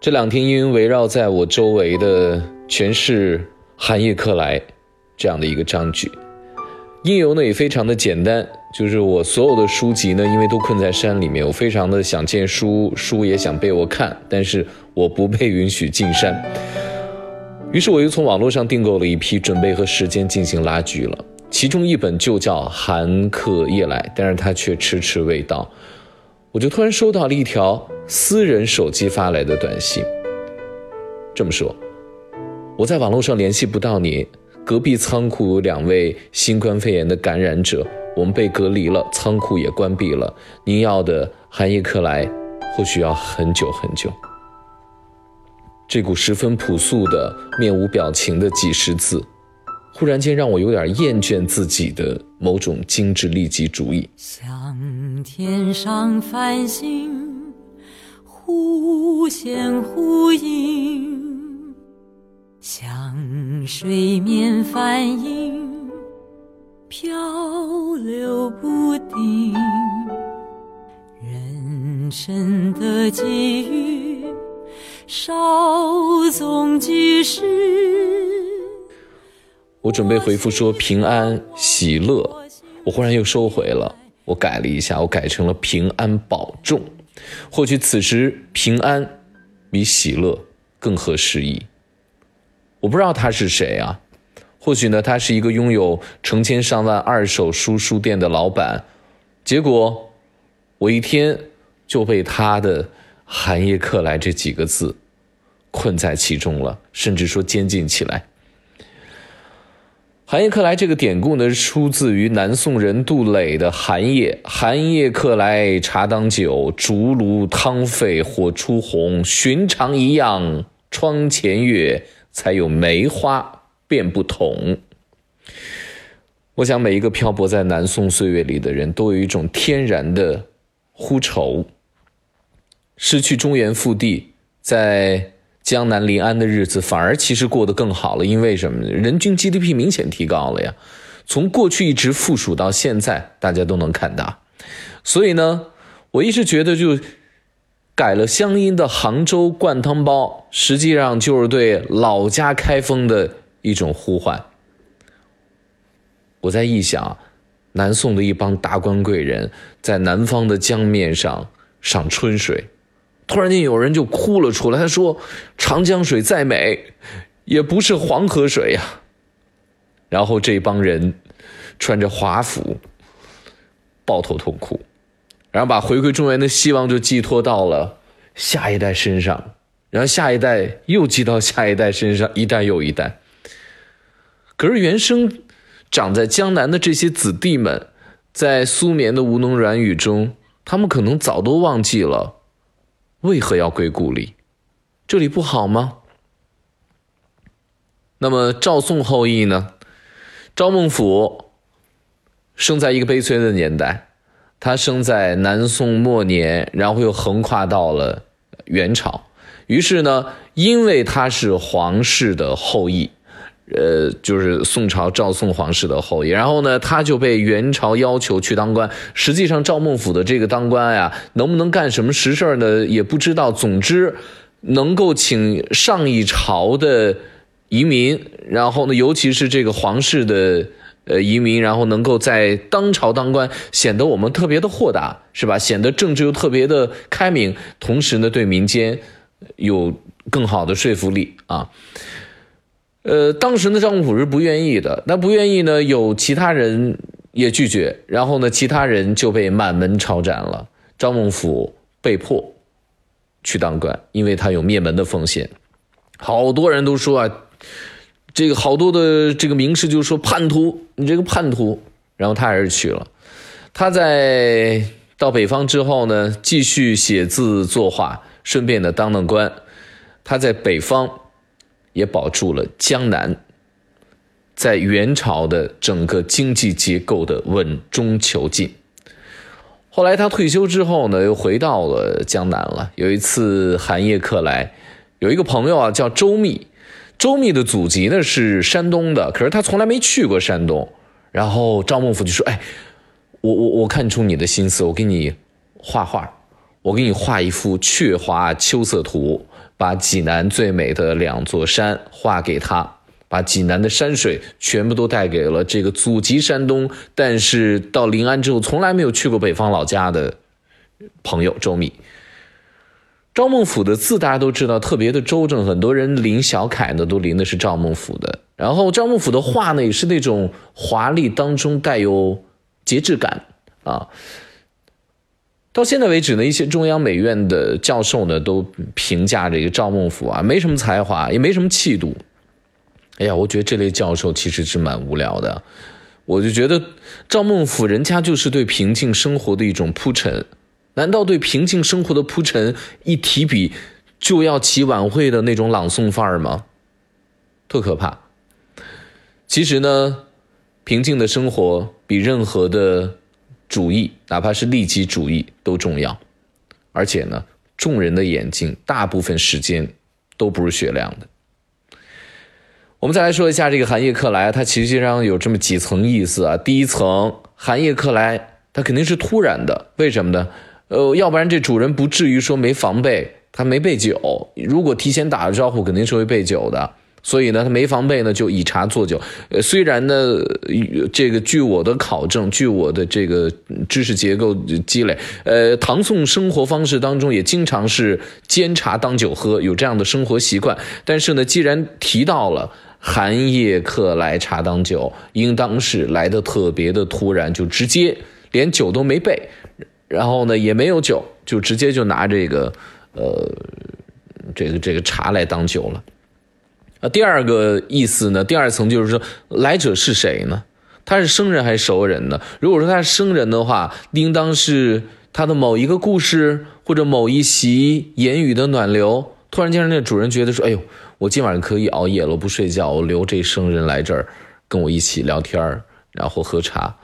这两天，因为围绕在我周围的全是寒夜客来这样的一个章句，因由呢也非常的简单，就是我所有的书籍呢，因为都困在山里面，我非常的想见书，书也想被我看，但是我不被允许进山，于是我又从网络上订购了一批，准备和时间进行拉锯了。其中一本就叫《寒客夜来》，但是它却迟迟未到。我就突然收到了一条私人手机发来的短信，这么说：“我在网络上联系不到你，隔壁仓库有两位新冠肺炎的感染者，我们被隔离了，仓库也关闭了。您要的寒夜客来，或许要很久很久。”这股十分朴素的、面无表情的几十字。忽然间让我有点厌倦自己的某种精致利己主义。像天上繁星，忽现忽隐；像水面帆影，漂流不定。人生的际遇，稍纵即逝。我准备回复说平安喜乐，我忽然又收回了，我改了一下，我改成了平安保重。或许此时平安比喜乐更合时宜。我不知道他是谁啊？或许呢，他是一个拥有成千上万二手书书店的老板。结果我一天就被他的“寒夜客来”这几个字困在其中了，甚至说监禁起来。寒夜客来这个典故呢，出自于南宋人杜磊的《寒夜》。寒夜客来茶当酒，竹炉汤沸火初红。寻常一样窗前月，才有梅花变不同。我想每一个漂泊在南宋岁月里的人都有一种天然的呼愁，失去中原腹地，在。江南临安的日子反而其实过得更好了，因为什么？人均 GDP 明显提高了呀，从过去一直附属到现在，大家都能看到。所以呢，我一直觉得就改了乡音的杭州灌汤包，实际上就是对老家开封的一种呼唤。我在臆想，南宋的一帮达官贵人在南方的江面上赏春水。突然间，有人就哭了出来。他说：“长江水再美，也不是黄河水呀。”然后这帮人穿着华服，抱头痛哭，然后把回归中原的希望就寄托到了下一代身上，然后下一代又寄到下一代身上，一代又一代。可是原生长在江南的这些子弟们，在苏绵的吴侬软语中，他们可能早都忘记了。为何要归故里？这里不好吗？那么赵宋后裔呢？赵孟俯生在一个悲催的年代，他生在南宋末年，然后又横跨到了元朝。于是呢，因为他是皇室的后裔。呃，就是宋朝赵宋皇室的后裔，然后呢，他就被元朝要求去当官。实际上，赵孟俯的这个当官呀，能不能干什么实事呢？也不知道。总之，能够请上一朝的移民，然后呢，尤其是这个皇室的呃移民，然后能够在当朝当官，显得我们特别的豁达，是吧？显得政治又特别的开明，同时呢，对民间有更好的说服力啊。呃，当时呢，赵孟俯是不愿意的。那不愿意呢，有其他人也拒绝，然后呢，其他人就被满门抄斩了。赵孟俯被迫去当官，因为他有灭门的风险。好多人都说啊，这个好多的这个名士就说叛徒，你这个叛徒。然后他还是去了。他在到北方之后呢，继续写字作画，顺便的当当官。他在北方。也保住了江南在元朝的整个经济结构的稳中求进。后来他退休之后呢，又回到了江南了。有一次寒夜客来，有一个朋友啊叫周密，周密的祖籍呢是山东的，可是他从来没去过山东。然后赵孟俯就说：“哎，我我我看出你的心思，我给你画画。”我给你画一幅鹊华秋色图，把济南最美的两座山画给他，把济南的山水全部都带给了这个祖籍山东，但是到临安之后从来没有去过北方老家的朋友周密。赵孟俯的字大家都知道，特别的周正，很多人临小楷呢都临的是赵孟俯的。然后赵孟俯的画呢也是那种华丽当中带有节制感啊。到现在为止呢，一些中央美院的教授呢都评价这个赵孟俯啊，没什么才华，也没什么气度。哎呀，我觉得这类教授其实是蛮无聊的。我就觉得赵孟俯人家就是对平静生活的一种铺陈。难道对平静生活的铺陈一提笔就要起晚会的那种朗诵范儿吗？特可怕。其实呢，平静的生活比任何的主义，哪怕是利己主义都重要。而且呢，众人的眼睛大部分时间都不是雪亮的。我们再来说一下这个寒夜客来，它其实上有这么几层意思啊。第一层，寒夜客来，它肯定是突然的，为什么呢？呃，要不然这主人不至于说没防备，他没备酒。如果提前打了招呼，肯定是会备酒的。所以呢，他没防备呢，就以茶作酒。呃，虽然呢，这个据我的考证，据我的这个知识结构积累，呃，唐宋生活方式当中也经常是煎茶当酒喝，有这样的生活习惯。但是呢，既然提到了寒夜客来茶当酒，应当是来的特别的突然，就直接连酒都没备。然后呢，也没有酒，就直接就拿这个，呃，这个这个茶来当酒了。啊，第二个意思呢，第二层就是说，来者是谁呢？他是生人还是熟人呢？如果说他是生人的话，应当是他的某一个故事或者某一席言语的暖流，突然间让那主人觉得说，哎呦，我今晚可以熬夜了，我不睡觉，我留这生人来这儿跟我一起聊天然后喝茶。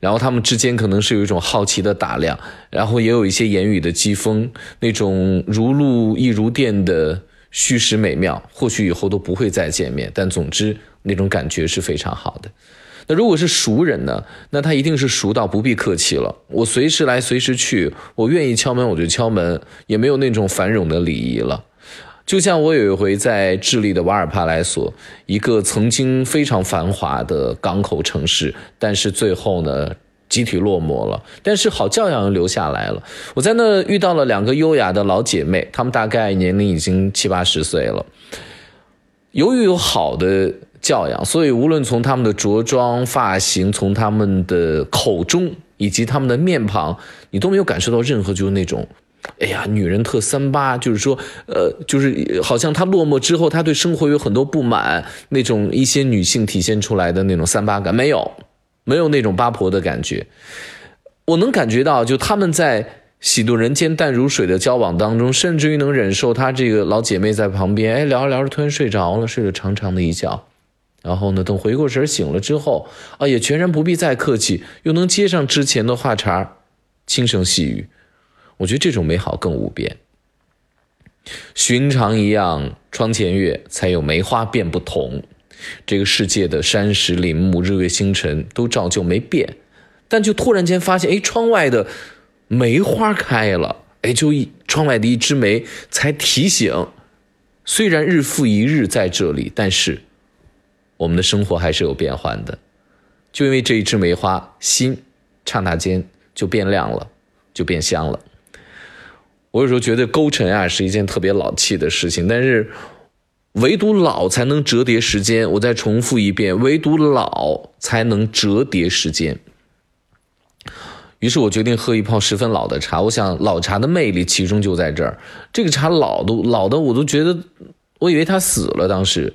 然后他们之间可能是有一种好奇的打量，然后也有一些言语的讥讽，那种如露亦如电的虚实美妙。或许以后都不会再见面，但总之那种感觉是非常好的。那如果是熟人呢？那他一定是熟到不必客气了，我随时来，随时去，我愿意敲门我就敲门，也没有那种繁冗的礼仪了。就像我有一回在智利的瓦尔帕莱索，一个曾经非常繁华的港口城市，但是最后呢，集体落寞了。但是好教养留下来了。我在那遇到了两个优雅的老姐妹，她们大概年龄已经七八十岁了。由于有好的教养，所以无论从她们的着装、发型，从她们的口中以及她们的面庞，你都没有感受到任何就是那种。哎呀，女人特三八，就是说，呃，就是好像她落寞之后，她对生活有很多不满，那种一些女性体现出来的那种三八感没有，没有那种八婆的感觉。我能感觉到，就他们在喜度人间淡如水的交往当中，甚至于能忍受她这个老姐妹在旁边，哎，聊着聊着突然睡着了，睡了长长的一觉，然后呢，等回过神醒了之后，啊，也全然不必再客气，又能接上之前的话茬，轻声细语。我觉得这种美好更无边。寻常一样，窗前月，才有梅花变不同。这个世界的山石林木、日月星辰都照旧没变，但就突然间发现，哎，窗外的梅花开了。哎，就一窗外的一枝梅，才提醒，虽然日复一日在这里，但是我们的生活还是有变换的。就因为这一枝梅花，心刹那间就变亮了，就变香了。我有时候觉得勾陈啊是一件特别老气的事情，但是唯独老才能折叠时间。我再重复一遍，唯独老才能折叠时间。于是我决定喝一泡十分老的茶。我想老茶的魅力其中就在这儿。这个茶老都老的，我都觉得，我以为它死了。当时，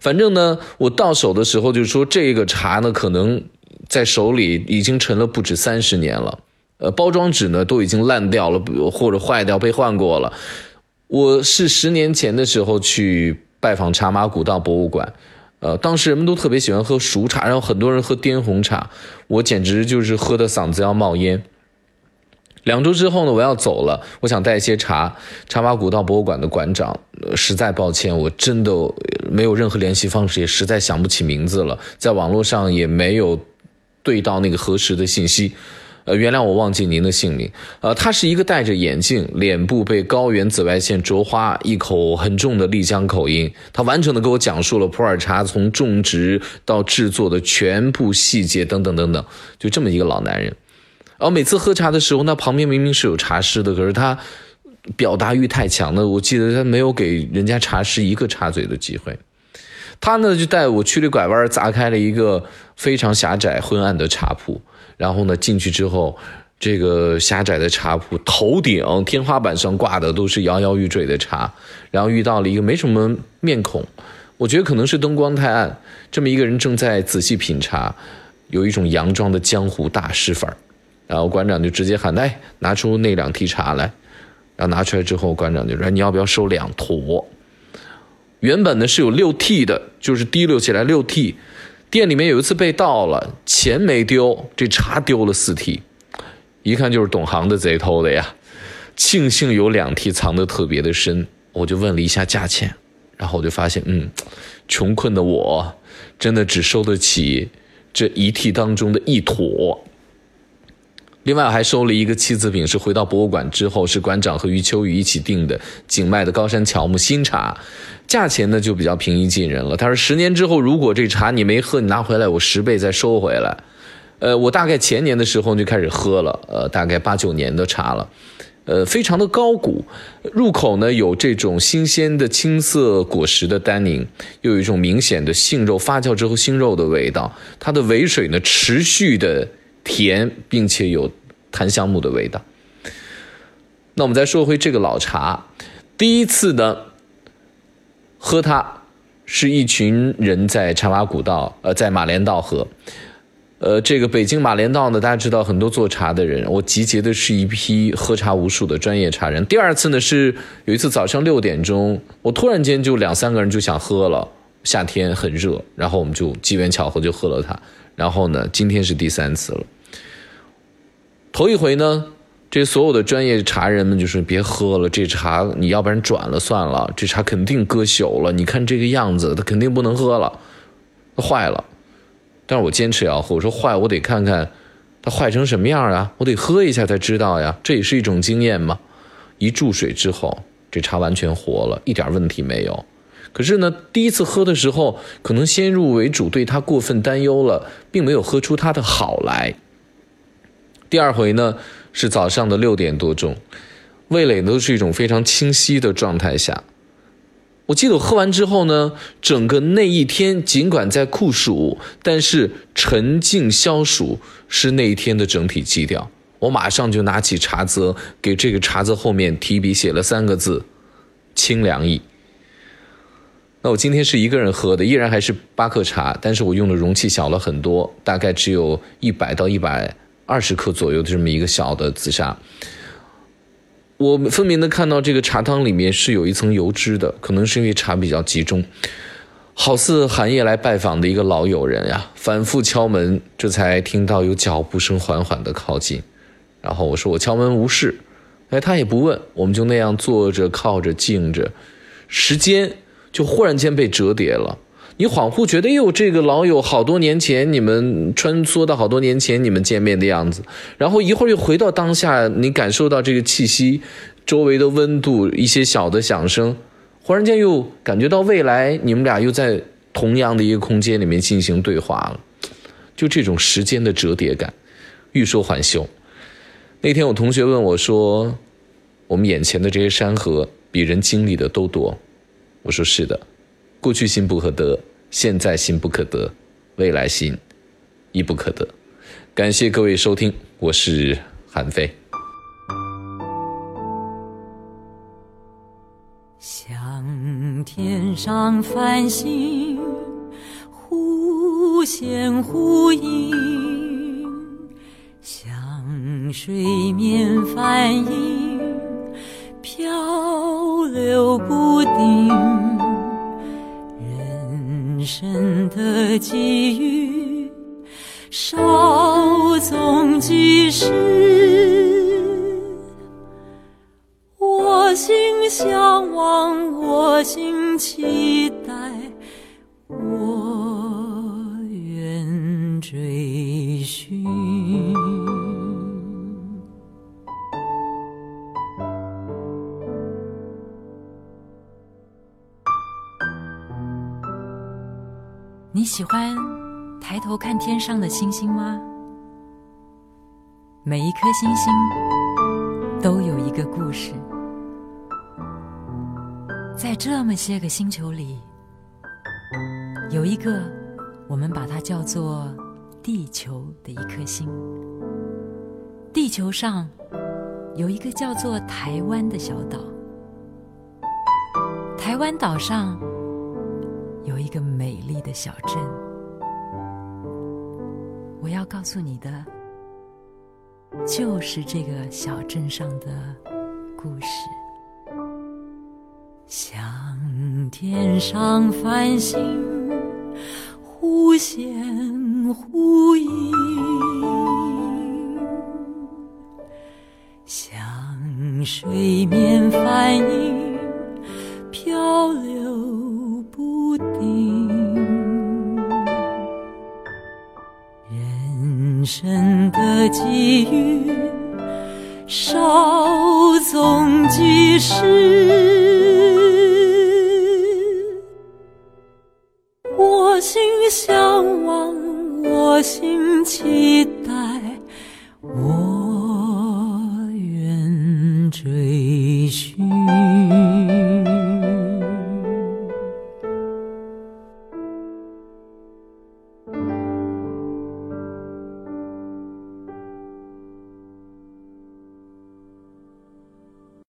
反正呢，我到手的时候就说这个茶呢，可能在手里已经陈了不止三十年了。呃，包装纸呢都已经烂掉了，或者坏掉被换过了。我是十年前的时候去拜访茶马古道博物馆，呃，当时人们都特别喜欢喝熟茶，然后很多人喝滇红茶，我简直就是喝的嗓子要冒烟。两周之后呢，我要走了，我想带一些茶。茶马古道博物馆的馆长，实在抱歉，我真的没有任何联系方式，也实在想不起名字了，在网络上也没有对到那个核实的信息。呃，原谅我忘记您的姓名。呃，他是一个戴着眼镜，脸部被高原紫外线灼花，一口很重的丽江口音。他完整的给我讲述了普洱茶从种植到制作的全部细节，等等等等。就这么一个老男人。然后每次喝茶的时候，那旁边明明是有茶师的，可是他表达欲太强了。我记得他没有给人家茶师一个插嘴的机会。他呢就带我曲里拐弯，砸开了一个非常狭窄昏暗的茶铺。然后呢，进去之后，这个狭窄的茶铺头顶天花板上挂的都是摇摇欲坠的茶。然后遇到了一个没什么面孔，我觉得可能是灯光太暗，这么一个人正在仔细品茶，有一种佯装的江湖大师范儿。然后馆长就直接喊：“哎，拿出那两屉茶来。”然后拿出来之后，馆长就说：“你要不要收两坨？”原本呢是有六屉的，就是提溜起来六屉。店里面有一次被盗了，钱没丢，这茶丢了四屉，一看就是懂行的贼偷的呀。庆幸有两屉藏得特别的深，我就问了一下价钱，然后我就发现，嗯，穷困的我真的只收得起这一屉当中的一坨。另外还收了一个七字饼，是回到博物馆之后，是馆长和余秋雨一起订的景迈的高山乔木新茶，价钱呢就比较平易近人了。他说十年之后，如果这茶你没喝，你拿回来我十倍再收回来。呃，我大概前年的时候就开始喝了，呃，大概八九年的茶了，呃，非常的高古，入口呢有这种新鲜的青色果实的单宁，又有一种明显的杏肉发酵之后杏肉的味道，它的尾水呢持续的。甜，并且有檀香木的味道。那我们再说回这个老茶，第一次呢喝它，是一群人在茶马古道，呃，在马连道喝。呃，这个北京马连道呢，大家知道很多做茶的人，我集结的是一批喝茶无数的专业茶人。第二次呢是有一次早上六点钟，我突然间就两三个人就想喝了，夏天很热，然后我们就机缘巧合就喝了它。然后呢，今天是第三次了。头一回呢，这所有的专业茶人们就说别喝了，这茶你要不然转了算了，这茶肯定搁朽了。你看这个样子，它肯定不能喝了，它坏了。但是我坚持要喝，我说坏我得看看它坏成什么样啊，我得喝一下才知道呀，这也是一种经验嘛。一注水之后，这茶完全活了，一点问题没有。可是呢，第一次喝的时候，可能先入为主，对它过分担忧了，并没有喝出它的好来。第二回呢是早上的六点多钟，味蕾都是一种非常清晰的状态下。我记得我喝完之后呢，整个那一天尽管在酷暑，但是沉静消暑是那一天的整体基调。我马上就拿起茶则，给这个茶则后面提笔写了三个字：清凉意。那我今天是一个人喝的，依然还是八克茶，但是我用的容器小了很多，大概只有一百到一百。二十克左右的这么一个小的紫砂，我分明的看到这个茶汤里面是有一层油脂的，可能是因为茶比较集中。好似寒夜来拜访的一个老友人呀，反复敲门，这才听到有脚步声缓缓的靠近。然后我说我敲门无事，哎，他也不问，我们就那样坐着靠着静着，时间就忽然间被折叠了。你恍惚觉得，哟，这个老友好多年前你们穿梭到好多年前你们见面的样子，然后一会儿又回到当下，你感受到这个气息，周围的温度，一些小的响声，忽然间又感觉到未来，你们俩又在同样的一个空间里面进行对话了，就这种时间的折叠感，欲说还休。那天我同学问我说：“我们眼前的这些山河，比人经历的都多。”我说：“是的。”过去心不可得，现在心不可得，未来心亦不可得。感谢各位收听，我是韩飞。像天上繁星，忽现忽隐；像水面反影，漂流不定。生的机遇，稍纵即逝。我心向往，我心期待，喜欢抬头看天上的星星吗？每一颗星星都有一个故事，在这么些个星球里，有一个我们把它叫做地球的一颗星。地球上有一个叫做台湾的小岛，台湾岛上。有一个美丽的小镇，我要告诉你的，就是这个小镇上的故事。像天上繁星，忽现忽隐；像水面反影，际遇，稍纵即逝。